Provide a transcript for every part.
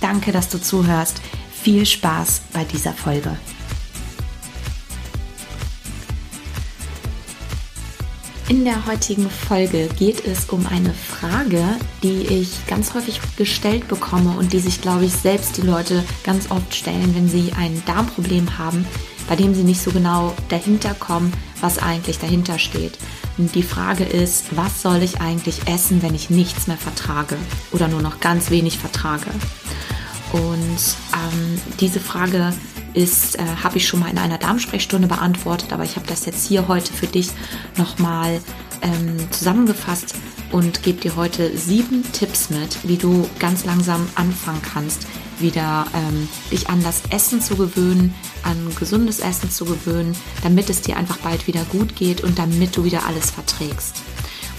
Danke, dass du zuhörst. Viel Spaß bei dieser Folge. In der heutigen Folge geht es um eine Frage, die ich ganz häufig gestellt bekomme und die sich, glaube ich, selbst die Leute ganz oft stellen, wenn sie ein Darmproblem haben, bei dem sie nicht so genau dahinter kommen, was eigentlich dahinter steht. Und die Frage ist, was soll ich eigentlich essen, wenn ich nichts mehr vertrage oder nur noch ganz wenig vertrage? Und ähm, diese Frage ist, äh, habe ich schon mal in einer Darmsprechstunde beantwortet, aber ich habe das jetzt hier heute für dich nochmal ähm, zusammengefasst und gebe dir heute sieben Tipps mit, wie du ganz langsam anfangen kannst, wieder ähm, dich an das Essen zu gewöhnen, an gesundes Essen zu gewöhnen, damit es dir einfach bald wieder gut geht und damit du wieder alles verträgst.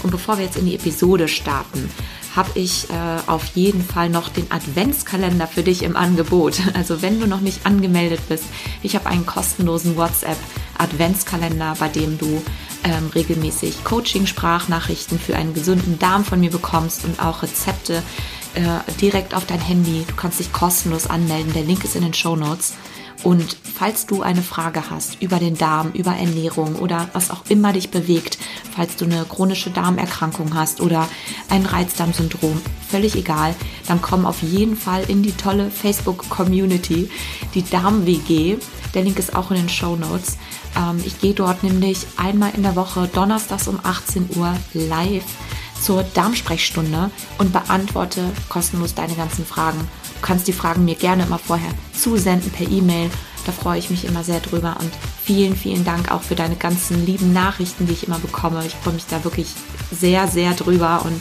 Und bevor wir jetzt in die Episode starten, habe ich äh, auf jeden Fall noch den Adventskalender für dich im Angebot. Also wenn du noch nicht angemeldet bist, ich habe einen kostenlosen WhatsApp Adventskalender, bei dem du ähm, regelmäßig Coaching-Sprachnachrichten für einen gesunden Darm von mir bekommst und auch Rezepte äh, direkt auf dein Handy. Du kannst dich kostenlos anmelden. Der Link ist in den Show Notes. Und falls du eine Frage hast über den Darm, über Ernährung oder was auch immer dich bewegt, falls du eine chronische Darmerkrankung hast oder ein Reizdarmsyndrom, völlig egal, dann komm auf jeden Fall in die tolle Facebook-Community, die Darm-WG. Der Link ist auch in den Show Notes. Ähm, ich gehe dort nämlich einmal in der Woche, donnerstags um 18 Uhr, live zur Darmsprechstunde und beantworte kostenlos deine ganzen Fragen. Du kannst die Fragen mir gerne immer vorher zusenden per E-Mail. Da freue ich mich immer sehr drüber und vielen, vielen Dank auch für deine ganzen lieben Nachrichten, die ich immer bekomme. Ich freue mich da wirklich sehr, sehr drüber und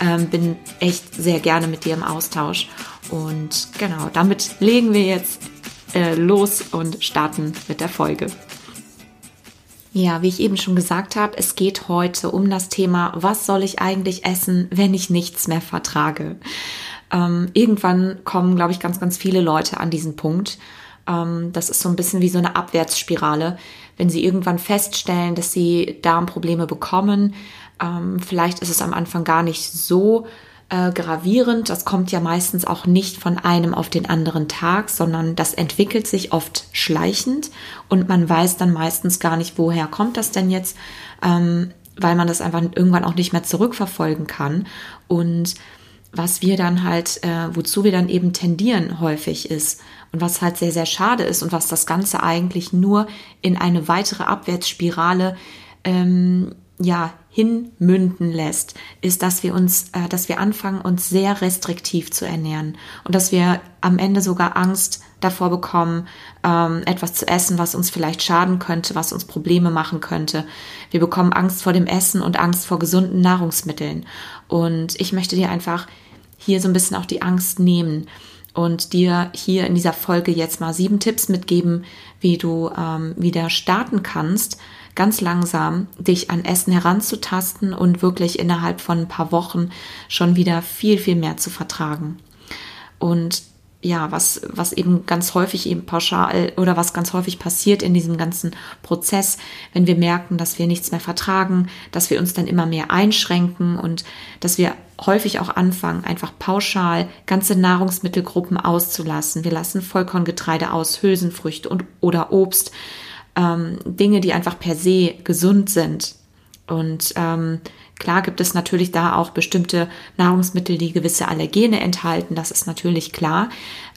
ähm, bin echt sehr gerne mit dir im Austausch. Und genau, damit legen wir jetzt äh, los und starten mit der Folge. Ja, wie ich eben schon gesagt habe, es geht heute um das Thema, was soll ich eigentlich essen, wenn ich nichts mehr vertrage? Ähm, irgendwann kommen, glaube ich, ganz, ganz viele Leute an diesen Punkt. Ähm, das ist so ein bisschen wie so eine Abwärtsspirale. Wenn sie irgendwann feststellen, dass sie Darmprobleme bekommen, ähm, vielleicht ist es am Anfang gar nicht so äh, gravierend. Das kommt ja meistens auch nicht von einem auf den anderen Tag, sondern das entwickelt sich oft schleichend und man weiß dann meistens gar nicht, woher kommt das denn jetzt, ähm, weil man das einfach irgendwann auch nicht mehr zurückverfolgen kann. Und was wir dann halt, äh, wozu wir dann eben tendieren häufig ist und was halt sehr, sehr schade ist und was das Ganze eigentlich nur in eine weitere Abwärtsspirale ähm, ja hinmünden lässt, ist, dass wir uns, äh, dass wir anfangen, uns sehr restriktiv zu ernähren und dass wir am Ende sogar Angst davor bekommen, ähm, etwas zu essen, was uns vielleicht schaden könnte, was uns Probleme machen könnte. Wir bekommen Angst vor dem Essen und Angst vor gesunden Nahrungsmitteln. Und ich möchte dir einfach hier so ein bisschen auch die Angst nehmen und dir hier in dieser Folge jetzt mal sieben Tipps mitgeben, wie du ähm, wieder starten kannst, ganz langsam dich an Essen heranzutasten und wirklich innerhalb von ein paar Wochen schon wieder viel, viel mehr zu vertragen. Und ja, was, was eben ganz häufig eben pauschal oder was ganz häufig passiert in diesem ganzen Prozess, wenn wir merken, dass wir nichts mehr vertragen, dass wir uns dann immer mehr einschränken und dass wir häufig auch anfangen, einfach pauschal ganze Nahrungsmittelgruppen auszulassen. Wir lassen Vollkorngetreide aus, Hülsenfrüchte und oder Obst ähm, Dinge, die einfach per se gesund sind. Und ähm, klar gibt es natürlich da auch bestimmte Nahrungsmittel, die gewisse Allergene enthalten. Das ist natürlich klar.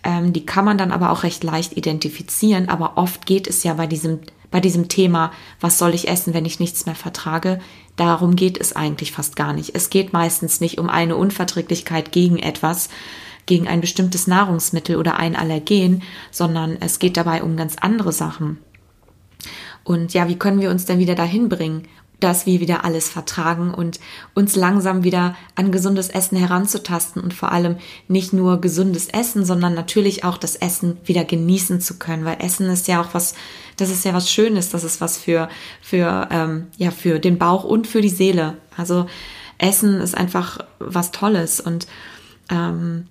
Ähm, die kann man dann aber auch recht leicht identifizieren. Aber oft geht es ja bei diesem bei diesem Thema, was soll ich essen, wenn ich nichts mehr vertrage, darum geht es eigentlich fast gar nicht. Es geht meistens nicht um eine Unverträglichkeit gegen etwas, gegen ein bestimmtes Nahrungsmittel oder ein Allergen, sondern es geht dabei um ganz andere Sachen. Und ja, wie können wir uns denn wieder dahin bringen, dass wir wieder alles vertragen und uns langsam wieder an gesundes Essen heranzutasten und vor allem nicht nur gesundes Essen, sondern natürlich auch das Essen wieder genießen zu können, weil Essen ist ja auch was, das ist ja was Schönes, das ist was für für ähm, ja für den Bauch und für die Seele. Also Essen ist einfach was Tolles und ähm,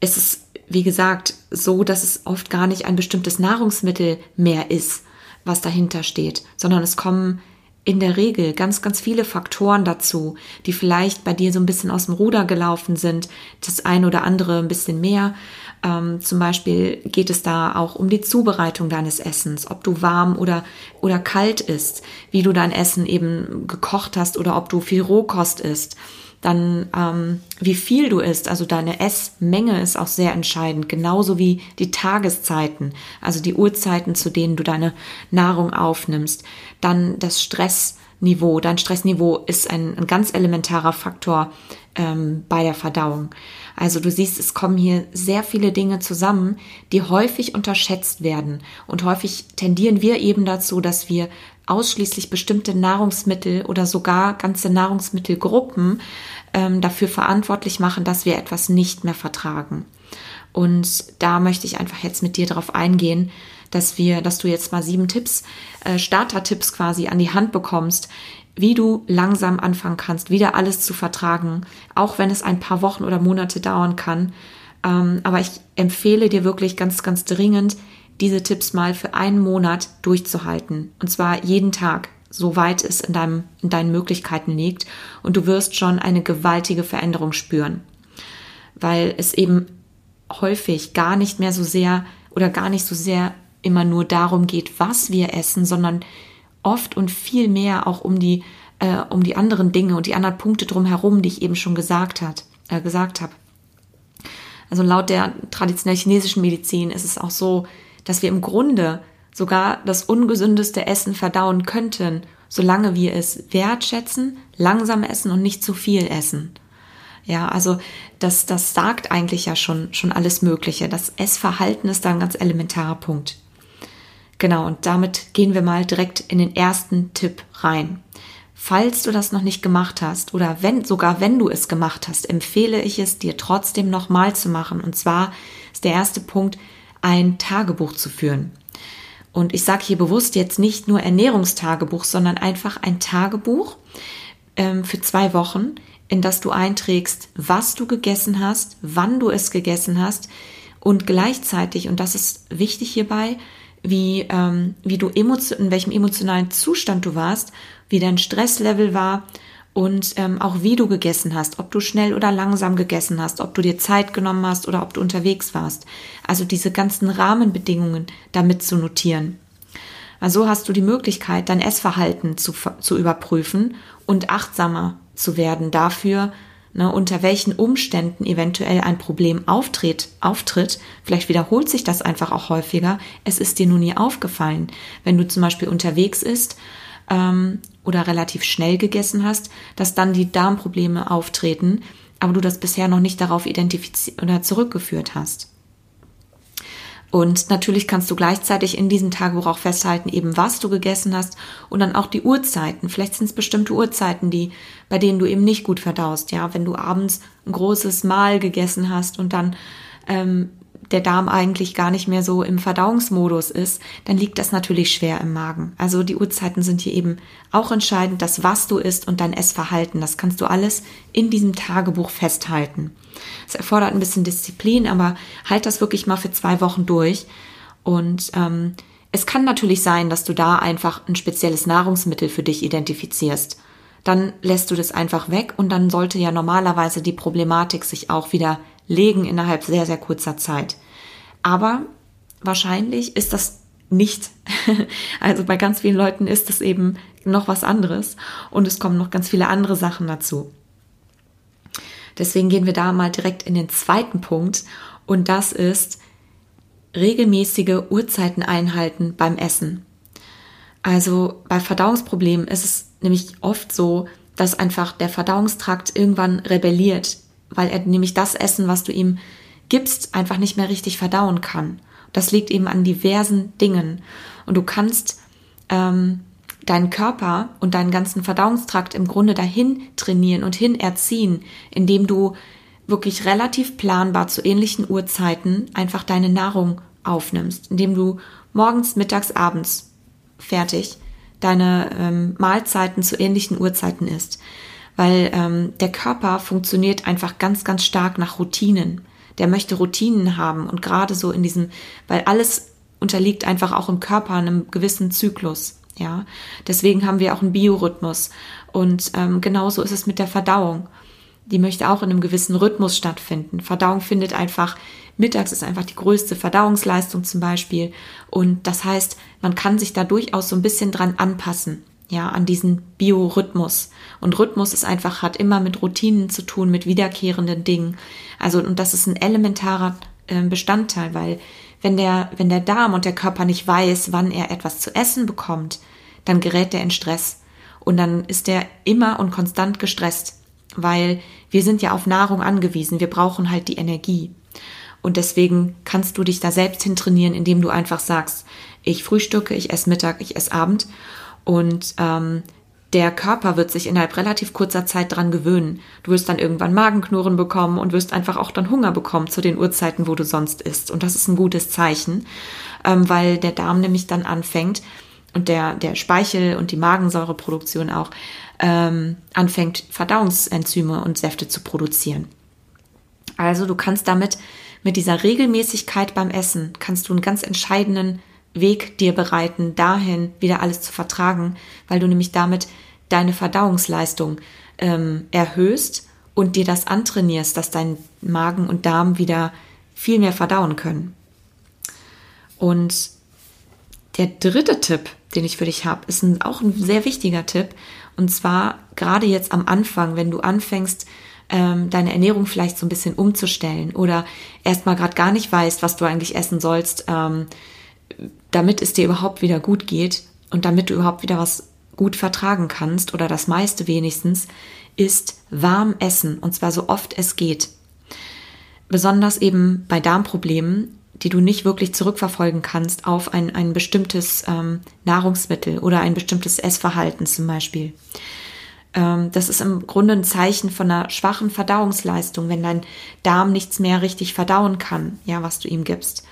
es ist wie gesagt so, dass es oft gar nicht ein bestimmtes Nahrungsmittel mehr ist, was dahinter steht, sondern es kommen in der Regel ganz, ganz viele Faktoren dazu, die vielleicht bei dir so ein bisschen aus dem Ruder gelaufen sind, das eine oder andere ein bisschen mehr. Ähm, zum Beispiel geht es da auch um die Zubereitung deines Essens, ob du warm oder, oder kalt isst, wie du dein Essen eben gekocht hast oder ob du viel Rohkost isst dann ähm, wie viel du isst, also deine Essmenge ist auch sehr entscheidend, genauso wie die Tageszeiten, also die Uhrzeiten, zu denen du deine Nahrung aufnimmst. Dann das Stressniveau, dein Stressniveau ist ein, ein ganz elementarer Faktor ähm, bei der Verdauung. Also du siehst, es kommen hier sehr viele Dinge zusammen, die häufig unterschätzt werden. Und häufig tendieren wir eben dazu, dass wir ausschließlich bestimmte Nahrungsmittel oder sogar ganze Nahrungsmittelgruppen ähm, dafür verantwortlich machen, dass wir etwas nicht mehr vertragen. Und da möchte ich einfach jetzt mit dir darauf eingehen, dass wir, dass du jetzt mal sieben Tipps, äh, Starter-Tipps quasi an die Hand bekommst, wie du langsam anfangen kannst, wieder alles zu vertragen, auch wenn es ein paar Wochen oder Monate dauern kann. Ähm, aber ich empfehle dir wirklich ganz, ganz dringend, diese Tipps mal für einen Monat durchzuhalten. Und zwar jeden Tag soweit es in, deinem, in deinen Möglichkeiten liegt. Und du wirst schon eine gewaltige Veränderung spüren. Weil es eben häufig gar nicht mehr so sehr oder gar nicht so sehr immer nur darum geht, was wir essen, sondern oft und viel mehr auch um die, äh, um die anderen Dinge und die anderen Punkte drumherum, die ich eben schon gesagt, hat, äh, gesagt habe. Also laut der traditionell chinesischen Medizin ist es auch so, dass wir im Grunde sogar das ungesündeste Essen verdauen könnten, solange wir es wertschätzen, langsam essen und nicht zu viel essen. Ja, also das, das sagt eigentlich ja schon, schon alles Mögliche. Das Essverhalten ist da ein ganz elementarer Punkt. Genau, und damit gehen wir mal direkt in den ersten Tipp rein. Falls du das noch nicht gemacht hast oder wenn, sogar wenn du es gemacht hast, empfehle ich es dir trotzdem nochmal zu machen. Und zwar ist der erste Punkt, ein Tagebuch zu führen. Und ich sage hier bewusst jetzt nicht nur Ernährungstagebuch, sondern einfach ein Tagebuch ähm, für zwei Wochen, in das du einträgst, was du gegessen hast, wann du es gegessen hast und gleichzeitig, und das ist wichtig hierbei, wie, ähm, wie du emotion, in welchem emotionalen Zustand du warst, wie dein Stresslevel war und ähm, auch wie du gegessen hast, ob du schnell oder langsam gegessen hast, ob du dir Zeit genommen hast oder ob du unterwegs warst. Also diese ganzen Rahmenbedingungen damit zu notieren. Also hast du die Möglichkeit, dein Essverhalten zu, zu überprüfen und achtsamer zu werden dafür, ne, unter welchen Umständen eventuell ein Problem auftritt, auftritt. Vielleicht wiederholt sich das einfach auch häufiger. Es ist dir nur nie aufgefallen. Wenn du zum Beispiel unterwegs ist ähm, oder relativ schnell gegessen hast, dass dann die Darmprobleme auftreten, aber du das bisher noch nicht darauf identifiziert oder zurückgeführt hast. Und natürlich kannst du gleichzeitig in diesem Tagebuch auch festhalten, eben was du gegessen hast und dann auch die Uhrzeiten. Vielleicht sind es bestimmte Uhrzeiten, die, bei denen du eben nicht gut verdaust. Ja, wenn du abends ein großes Mahl gegessen hast und dann ähm, der Darm eigentlich gar nicht mehr so im Verdauungsmodus ist, dann liegt das natürlich schwer im Magen. Also die Uhrzeiten sind hier eben auch entscheidend, das was du isst und dein Essverhalten. Das kannst du alles in diesem Tagebuch festhalten. Es erfordert ein bisschen Disziplin, aber halt das wirklich mal für zwei Wochen durch. Und ähm, es kann natürlich sein, dass du da einfach ein spezielles Nahrungsmittel für dich identifizierst. Dann lässt du das einfach weg und dann sollte ja normalerweise die Problematik sich auch wieder legen innerhalb sehr, sehr kurzer Zeit. Aber wahrscheinlich ist das nicht. Also bei ganz vielen Leuten ist es eben noch was anderes und es kommen noch ganz viele andere Sachen dazu. Deswegen gehen wir da mal direkt in den zweiten Punkt und das ist regelmäßige Uhrzeiten einhalten beim Essen. Also bei Verdauungsproblemen ist es nämlich oft so, dass einfach der Verdauungstrakt irgendwann rebelliert weil er nämlich das Essen, was du ihm gibst, einfach nicht mehr richtig verdauen kann. Das liegt eben an diversen Dingen. Und du kannst ähm, deinen Körper und deinen ganzen Verdauungstrakt im Grunde dahin trainieren und hin erziehen, indem du wirklich relativ planbar zu ähnlichen Uhrzeiten einfach deine Nahrung aufnimmst, indem du morgens, mittags, abends fertig deine ähm, Mahlzeiten zu ähnlichen Uhrzeiten isst. Weil ähm, der Körper funktioniert einfach ganz, ganz stark nach Routinen. Der möchte Routinen haben und gerade so in diesem, weil alles unterliegt einfach auch im Körper einem gewissen Zyklus. Ja, deswegen haben wir auch einen Biorhythmus. Und ähm, genauso ist es mit der Verdauung. Die möchte auch in einem gewissen Rhythmus stattfinden. Verdauung findet einfach, mittags ist einfach die größte Verdauungsleistung zum Beispiel. Und das heißt, man kann sich da durchaus so ein bisschen dran anpassen. Ja, an diesen Biorhythmus. Und Rhythmus ist einfach, hat immer mit Routinen zu tun, mit wiederkehrenden Dingen. Also, und das ist ein elementarer äh, Bestandteil, weil wenn der, wenn der Darm und der Körper nicht weiß, wann er etwas zu essen bekommt, dann gerät er in Stress. Und dann ist er immer und konstant gestresst, weil wir sind ja auf Nahrung angewiesen. Wir brauchen halt die Energie. Und deswegen kannst du dich da selbst hintrainieren, indem du einfach sagst, ich frühstücke, ich esse Mittag, ich esse Abend. Und ähm, der Körper wird sich innerhalb relativ kurzer Zeit dran gewöhnen. Du wirst dann irgendwann Magenknurren bekommen und wirst einfach auch dann Hunger bekommen zu den Uhrzeiten, wo du sonst isst. Und das ist ein gutes Zeichen, ähm, weil der Darm nämlich dann anfängt und der, der Speichel und die Magensäureproduktion auch ähm, anfängt, Verdauungsenzyme und Säfte zu produzieren. Also du kannst damit mit dieser Regelmäßigkeit beim Essen kannst du einen ganz entscheidenden Weg dir bereiten, dahin wieder alles zu vertragen, weil du nämlich damit deine Verdauungsleistung ähm, erhöhst und dir das antrainierst, dass dein Magen und Darm wieder viel mehr verdauen können. Und der dritte Tipp, den ich für dich habe, ist ein, auch ein sehr wichtiger Tipp. Und zwar gerade jetzt am Anfang, wenn du anfängst, ähm, deine Ernährung vielleicht so ein bisschen umzustellen oder erstmal gerade gar nicht weißt, was du eigentlich essen sollst, ähm, damit es dir überhaupt wieder gut geht und damit du überhaupt wieder was gut vertragen kannst oder das meiste wenigstens, ist warm essen und zwar so oft es geht. Besonders eben bei Darmproblemen, die du nicht wirklich zurückverfolgen kannst auf ein, ein bestimmtes ähm, Nahrungsmittel oder ein bestimmtes Essverhalten zum Beispiel. Ähm, das ist im Grunde ein Zeichen von einer schwachen Verdauungsleistung, wenn dein Darm nichts mehr richtig verdauen kann, ja, was du ihm gibst.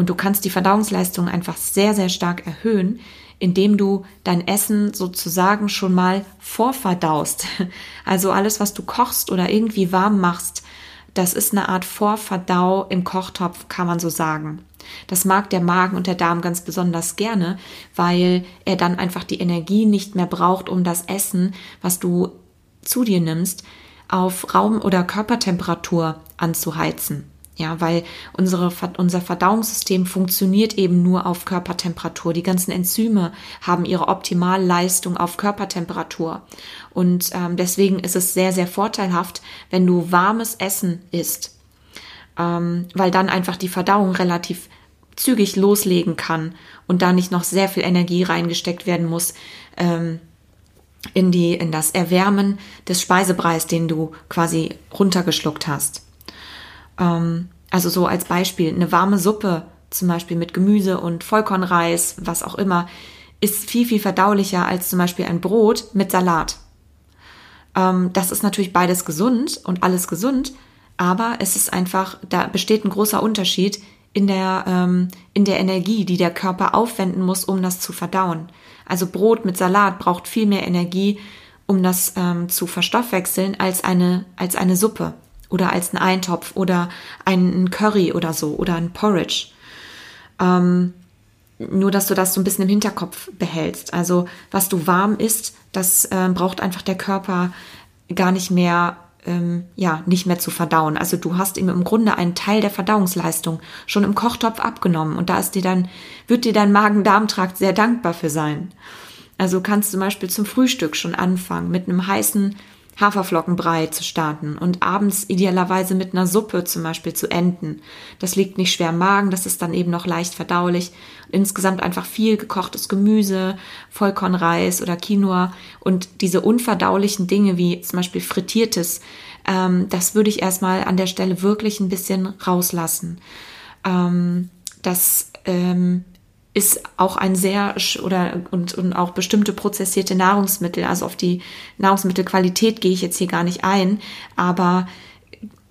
Und du kannst die Verdauungsleistung einfach sehr, sehr stark erhöhen, indem du dein Essen sozusagen schon mal vorverdaust. Also alles, was du kochst oder irgendwie warm machst, das ist eine Art Vorverdau im Kochtopf, kann man so sagen. Das mag der Magen und der Darm ganz besonders gerne, weil er dann einfach die Energie nicht mehr braucht, um das Essen, was du zu dir nimmst, auf Raum- oder Körpertemperatur anzuheizen. Ja, weil unsere, unser Verdauungssystem funktioniert eben nur auf Körpertemperatur. Die ganzen Enzyme haben ihre Optimalleistung auf Körpertemperatur. Und ähm, deswegen ist es sehr, sehr vorteilhaft, wenn du warmes Essen isst. Ähm, weil dann einfach die Verdauung relativ zügig loslegen kann und da nicht noch sehr viel Energie reingesteckt werden muss. Ähm, in die, in das Erwärmen des Speisebreis, den du quasi runtergeschluckt hast. Ähm, also so als Beispiel, eine warme Suppe, zum Beispiel mit Gemüse und Vollkornreis, was auch immer, ist viel, viel verdaulicher als zum Beispiel ein Brot mit Salat. Ähm, das ist natürlich beides gesund und alles gesund, aber es ist einfach, da besteht ein großer Unterschied in der, ähm, in der Energie, die der Körper aufwenden muss, um das zu verdauen. Also Brot mit Salat braucht viel mehr Energie, um das ähm, zu verstoffwechseln, als eine, als eine Suppe oder als ein Eintopf oder ein Curry oder so oder ein Porridge. Ähm, nur, dass du das so ein bisschen im Hinterkopf behältst. Also, was du warm isst, das äh, braucht einfach der Körper gar nicht mehr, ähm, ja, nicht mehr zu verdauen. Also, du hast ihm im Grunde einen Teil der Verdauungsleistung schon im Kochtopf abgenommen und da ist dir dann, wird dir dein Magen-Darm-Trakt sehr dankbar für sein. Also, kannst zum Beispiel zum Frühstück schon anfangen mit einem heißen Haferflockenbrei zu starten und abends idealerweise mit einer Suppe zum Beispiel zu enden. Das liegt nicht schwer im Magen, das ist dann eben noch leicht verdaulich. Insgesamt einfach viel gekochtes Gemüse, Vollkornreis oder Quinoa und diese unverdaulichen Dinge wie zum Beispiel frittiertes, ähm, das würde ich erstmal an der Stelle wirklich ein bisschen rauslassen. Ähm, das ähm, ist auch ein sehr oder und, und auch bestimmte prozessierte Nahrungsmittel, also auf die Nahrungsmittelqualität gehe ich jetzt hier gar nicht ein, aber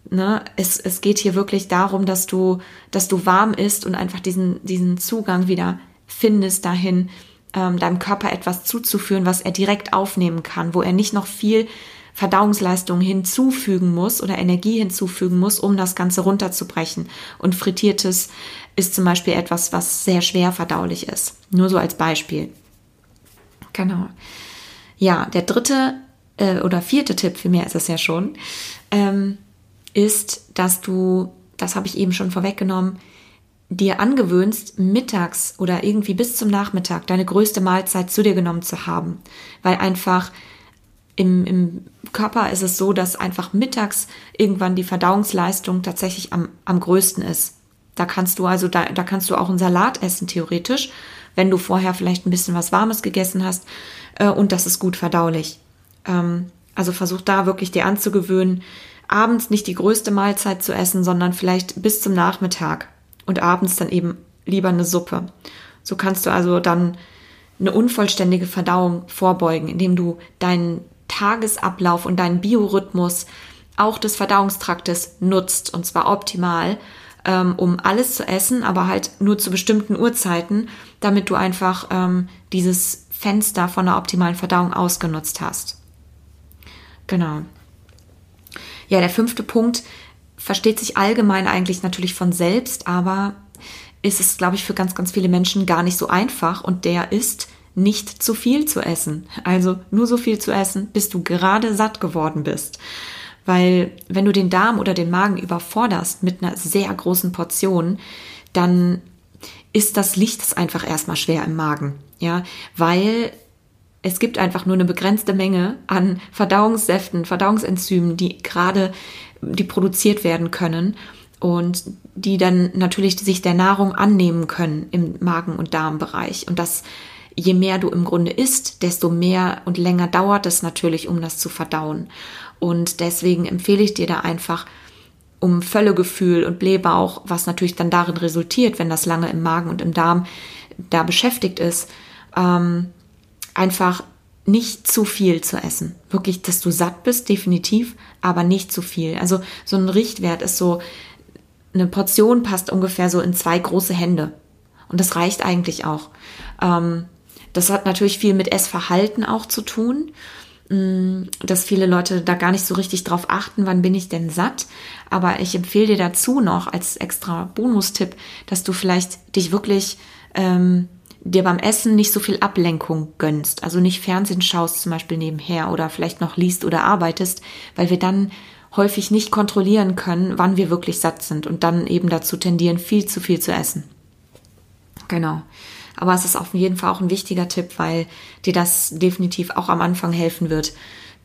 ne, es, es geht hier wirklich darum, dass du, dass du warm isst und einfach diesen, diesen Zugang wieder findest dahin, ähm, deinem Körper etwas zuzuführen, was er direkt aufnehmen kann, wo er nicht noch viel Verdauungsleistung hinzufügen muss oder Energie hinzufügen muss, um das Ganze runterzubrechen. Und frittiertes ist zum Beispiel etwas, was sehr schwer verdaulich ist. Nur so als Beispiel. Genau. Ja, der dritte äh, oder vierte Tipp, für mehr ist es ja schon, ähm, ist, dass du, das habe ich eben schon vorweggenommen, dir angewöhnst, mittags oder irgendwie bis zum Nachmittag deine größte Mahlzeit zu dir genommen zu haben. Weil einfach im, im Körper ist es so, dass einfach mittags irgendwann die Verdauungsleistung tatsächlich am, am größten ist. Da kannst du also, da, da kannst du auch einen Salat essen, theoretisch, wenn du vorher vielleicht ein bisschen was Warmes gegessen hast äh, und das ist gut verdaulich. Ähm, also versuch da wirklich dir anzugewöhnen, abends nicht die größte Mahlzeit zu essen, sondern vielleicht bis zum Nachmittag und abends dann eben lieber eine Suppe. So kannst du also dann eine unvollständige Verdauung vorbeugen, indem du deinen Tagesablauf und deinen Biorhythmus auch des Verdauungstraktes nutzt und zwar optimal, ähm, um alles zu essen, aber halt nur zu bestimmten Uhrzeiten, damit du einfach ähm, dieses Fenster von der optimalen Verdauung ausgenutzt hast. Genau. Ja, der fünfte Punkt versteht sich allgemein eigentlich natürlich von selbst, aber ist es, glaube ich, für ganz, ganz viele Menschen gar nicht so einfach und der ist, nicht zu viel zu essen. Also nur so viel zu essen, bis du gerade satt geworden bist. Weil wenn du den Darm oder den Magen überforderst mit einer sehr großen Portion, dann ist das Licht einfach erstmal schwer im Magen. Ja, weil es gibt einfach nur eine begrenzte Menge an Verdauungssäften, Verdauungsenzymen, die gerade, die produziert werden können und die dann natürlich sich der Nahrung annehmen können im Magen- und Darmbereich. Und das je mehr du im Grunde isst, desto mehr und länger dauert es natürlich, um das zu verdauen. Und deswegen empfehle ich dir da einfach um Völlegefühl und Blähbauch, was natürlich dann darin resultiert, wenn das lange im Magen und im Darm da beschäftigt ist, ähm, einfach nicht zu viel zu essen. Wirklich, dass du satt bist, definitiv, aber nicht zu viel. Also so ein Richtwert ist so, eine Portion passt ungefähr so in zwei große Hände. Und das reicht eigentlich auch. Ähm, das hat natürlich viel mit Essverhalten auch zu tun, mm, dass viele Leute da gar nicht so richtig drauf achten, wann bin ich denn satt. Aber ich empfehle dir dazu noch als extra Bonustipp, dass du vielleicht dich wirklich ähm, dir beim Essen nicht so viel Ablenkung gönnst. Also nicht Fernsehen schaust zum Beispiel nebenher oder vielleicht noch liest oder arbeitest, weil wir dann häufig nicht kontrollieren können, wann wir wirklich satt sind und dann eben dazu tendieren, viel zu viel zu essen. Genau. Aber es ist auf jeden Fall auch ein wichtiger Tipp, weil dir das definitiv auch am Anfang helfen wird,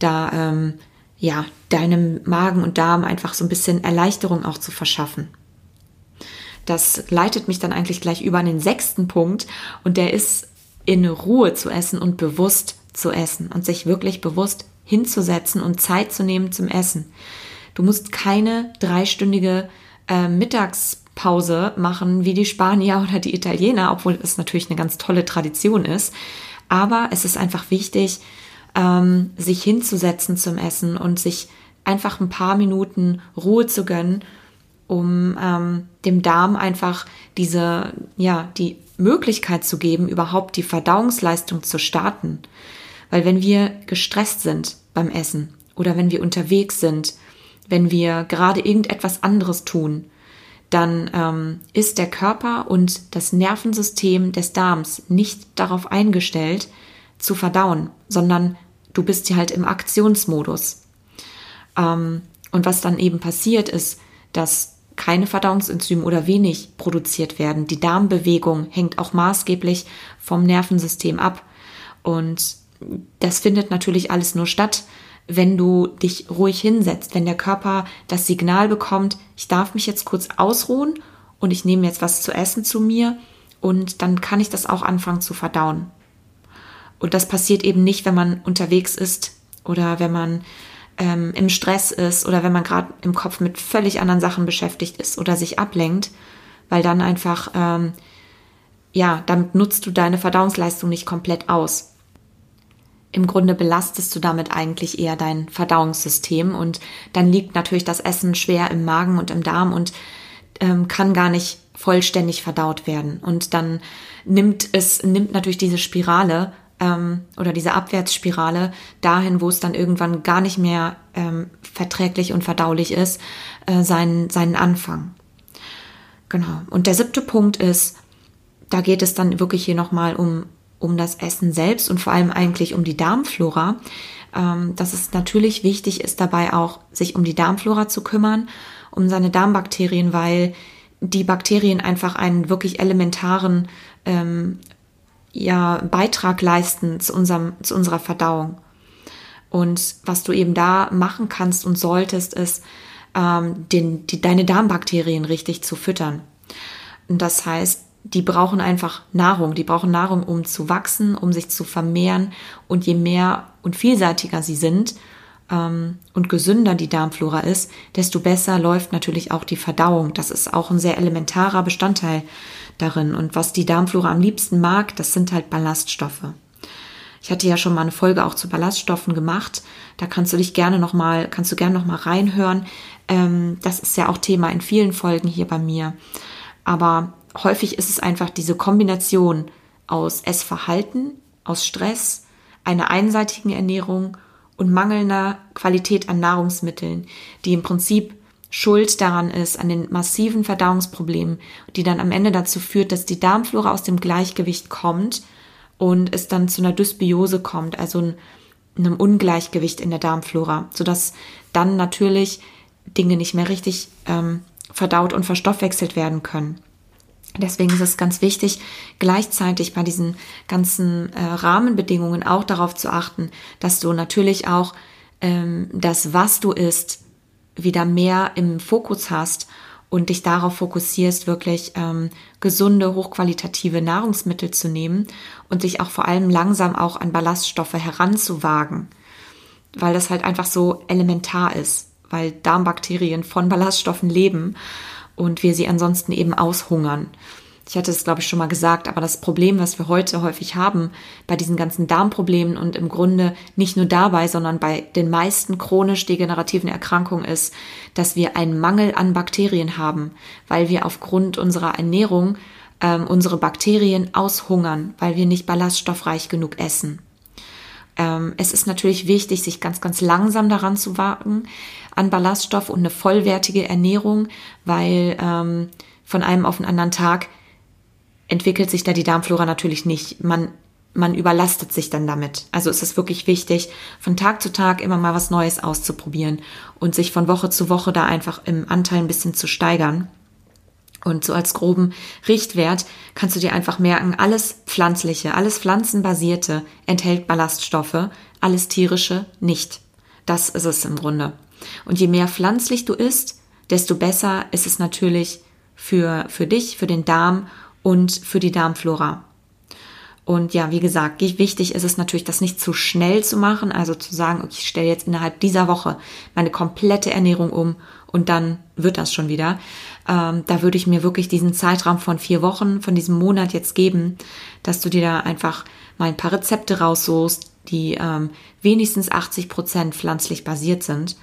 da ähm, ja deinem Magen und Darm einfach so ein bisschen Erleichterung auch zu verschaffen. Das leitet mich dann eigentlich gleich über an den sechsten Punkt und der ist in Ruhe zu essen und bewusst zu essen und sich wirklich bewusst hinzusetzen und Zeit zu nehmen zum Essen. Du musst keine dreistündige äh, Mittags Pause machen wie die Spanier oder die Italiener, obwohl es natürlich eine ganz tolle Tradition ist. Aber es ist einfach wichtig, ähm, sich hinzusetzen zum Essen und sich einfach ein paar Minuten Ruhe zu gönnen, um ähm, dem Darm einfach diese, ja, die Möglichkeit zu geben, überhaupt die Verdauungsleistung zu starten. Weil wenn wir gestresst sind beim Essen oder wenn wir unterwegs sind, wenn wir gerade irgendetwas anderes tun, dann ähm, ist der Körper und das Nervensystem des Darms nicht darauf eingestellt, zu verdauen, sondern du bist hier halt im Aktionsmodus. Ähm, und was dann eben passiert ist, dass keine Verdauungsenzyme oder wenig produziert werden. Die Darmbewegung hängt auch maßgeblich vom Nervensystem ab. Und das findet natürlich alles nur statt, wenn du dich ruhig hinsetzt, wenn der Körper das Signal bekommt, ich darf mich jetzt kurz ausruhen und ich nehme jetzt was zu essen zu mir und dann kann ich das auch anfangen zu verdauen. Und das passiert eben nicht, wenn man unterwegs ist oder wenn man ähm, im Stress ist oder wenn man gerade im Kopf mit völlig anderen Sachen beschäftigt ist oder sich ablenkt, weil dann einfach ähm, ja, damit nutzt du deine Verdauungsleistung nicht komplett aus. Im Grunde belastest du damit eigentlich eher dein Verdauungssystem und dann liegt natürlich das Essen schwer im Magen und im Darm und ähm, kann gar nicht vollständig verdaut werden. Und dann nimmt es, nimmt natürlich diese Spirale ähm, oder diese Abwärtsspirale dahin, wo es dann irgendwann gar nicht mehr ähm, verträglich und verdaulich ist, äh, seinen, seinen Anfang. Genau. Und der siebte Punkt ist, da geht es dann wirklich hier nochmal um, um das Essen selbst und vor allem eigentlich um die Darmflora. Ähm, dass es natürlich wichtig ist, dabei auch sich um die Darmflora zu kümmern, um seine Darmbakterien, weil die Bakterien einfach einen wirklich elementaren ähm, ja, Beitrag leisten zu, unserem, zu unserer Verdauung. Und was du eben da machen kannst und solltest, ist, ähm, den, die, deine Darmbakterien richtig zu füttern. Das heißt, die brauchen einfach Nahrung. Die brauchen Nahrung, um zu wachsen, um sich zu vermehren. Und je mehr und vielseitiger sie sind ähm, und gesünder die Darmflora ist, desto besser läuft natürlich auch die Verdauung. Das ist auch ein sehr elementarer Bestandteil darin. Und was die Darmflora am liebsten mag, das sind halt Ballaststoffe. Ich hatte ja schon mal eine Folge auch zu Ballaststoffen gemacht. Da kannst du dich gerne noch mal, kannst du gerne noch mal reinhören. Ähm, das ist ja auch Thema in vielen Folgen hier bei mir. Aber häufig ist es einfach diese Kombination aus Essverhalten, aus Stress, einer einseitigen Ernährung und mangelnder Qualität an Nahrungsmitteln, die im Prinzip schuld daran ist, an den massiven Verdauungsproblemen, die dann am Ende dazu führt, dass die Darmflora aus dem Gleichgewicht kommt und es dann zu einer Dysbiose kommt, also einem Ungleichgewicht in der Darmflora, sodass dann natürlich Dinge nicht mehr richtig ähm, verdaut und verstoffwechselt werden können. Deswegen ist es ganz wichtig, gleichzeitig bei diesen ganzen äh, Rahmenbedingungen auch darauf zu achten, dass du natürlich auch ähm, das, was du isst, wieder mehr im Fokus hast und dich darauf fokussierst, wirklich ähm, gesunde, hochqualitative Nahrungsmittel zu nehmen und sich auch vor allem langsam auch an Ballaststoffe heranzuwagen, weil das halt einfach so elementar ist, weil Darmbakterien von Ballaststoffen leben und wir sie ansonsten eben aushungern. Ich hatte es, glaube ich, schon mal gesagt, aber das Problem, was wir heute häufig haben bei diesen ganzen Darmproblemen und im Grunde nicht nur dabei, sondern bei den meisten chronisch degenerativen Erkrankungen ist, dass wir einen Mangel an Bakterien haben, weil wir aufgrund unserer Ernährung ähm, unsere Bakterien aushungern, weil wir nicht ballaststoffreich genug essen. Ähm, es ist natürlich wichtig, sich ganz, ganz langsam daran zu wagen, an Ballaststoff und eine vollwertige Ernährung, weil ähm, von einem auf den anderen Tag entwickelt sich da die Darmflora natürlich nicht. Man, man überlastet sich dann damit. Also ist es wirklich wichtig, von Tag zu Tag immer mal was Neues auszuprobieren und sich von Woche zu Woche da einfach im Anteil ein bisschen zu steigern. Und so als groben Richtwert kannst du dir einfach merken, alles Pflanzliche, alles Pflanzenbasierte enthält Ballaststoffe, alles tierische nicht. Das ist es im Grunde. Und je mehr pflanzlich du isst, desto besser ist es natürlich für, für dich, für den Darm und für die Darmflora. Und ja, wie gesagt, wichtig ist es natürlich, das nicht zu schnell zu machen, also zu sagen, okay, ich stelle jetzt innerhalb dieser Woche meine komplette Ernährung um und dann wird das schon wieder. Ähm, da würde ich mir wirklich diesen Zeitraum von vier Wochen, von diesem Monat jetzt geben, dass du dir da einfach mal ein paar Rezepte raussuchst, die ähm, wenigstens 80 Prozent pflanzlich basiert sind.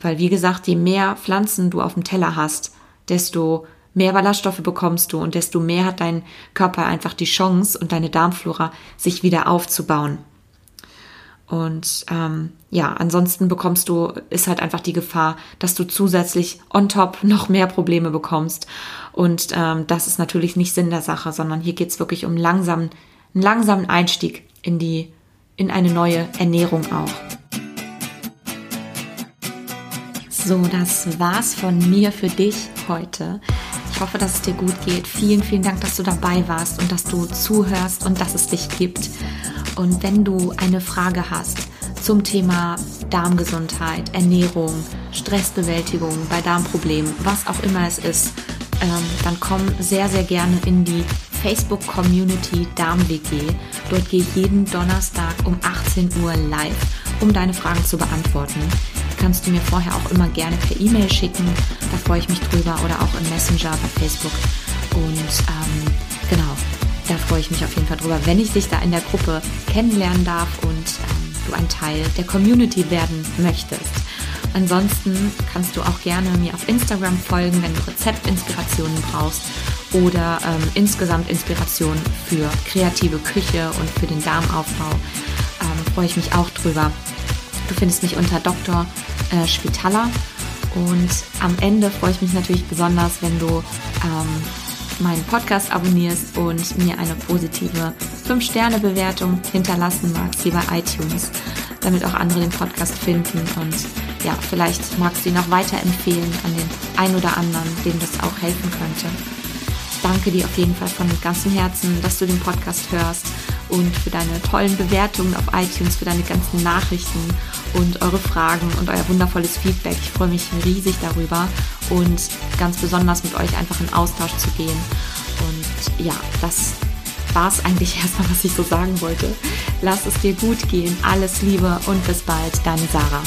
Weil, wie gesagt, je mehr Pflanzen du auf dem Teller hast, desto mehr Ballaststoffe bekommst du und desto mehr hat dein Körper einfach die Chance und deine Darmflora sich wieder aufzubauen. Und ähm, ja, ansonsten bekommst du, ist halt einfach die Gefahr, dass du zusätzlich on top noch mehr Probleme bekommst. Und ähm, das ist natürlich nicht Sinn der Sache, sondern hier geht's wirklich um langsam, einen langsamen Einstieg in die, in eine neue Ernährung auch. So, das war's von mir für dich heute. Ich hoffe, dass es dir gut geht. Vielen, vielen Dank, dass du dabei warst und dass du zuhörst und dass es dich gibt. Und wenn du eine Frage hast zum Thema Darmgesundheit, Ernährung, Stressbewältigung bei Darmproblemen, was auch immer es ist, ähm, dann komm sehr, sehr gerne in die Facebook-Community DarmWG. Dort gehe ich jeden Donnerstag um 18 Uhr live, um deine Fragen zu beantworten kannst du mir vorher auch immer gerne per E-Mail schicken. Da freue ich mich drüber oder auch im Messenger bei Facebook. Und ähm, genau, freue ich mich auf jeden Fall drüber, wenn ich dich da in der Gruppe kennenlernen darf und ähm, du ein Teil der Community werden möchtest. Ansonsten kannst du auch gerne mir auf Instagram folgen, wenn du Rezeptinspirationen brauchst oder ähm, insgesamt Inspiration für kreative Küche und für den Darmaufbau. Ähm, freue ich mich auch drüber. Du findest mich unter Dr. Äh, Spitaler und am Ende freue ich mich natürlich besonders, wenn du ähm, meinen Podcast abonnierst und mir eine positive 5-Sterne-Bewertung hinterlassen magst hier bei iTunes, damit auch andere den Podcast finden und ja, vielleicht magst du ihn auch weiterempfehlen an den ein oder anderen, dem das auch helfen könnte. Danke dir auf jeden Fall von ganzem Herzen, dass du den Podcast hörst und für deine tollen Bewertungen auf iTunes, für deine ganzen Nachrichten und eure Fragen und euer wundervolles Feedback. Ich freue mich riesig darüber und ganz besonders mit euch einfach in Austausch zu gehen. Und ja, das war es eigentlich erstmal, was ich so sagen wollte. Lass es dir gut gehen. Alles Liebe und bis bald, deine Sarah.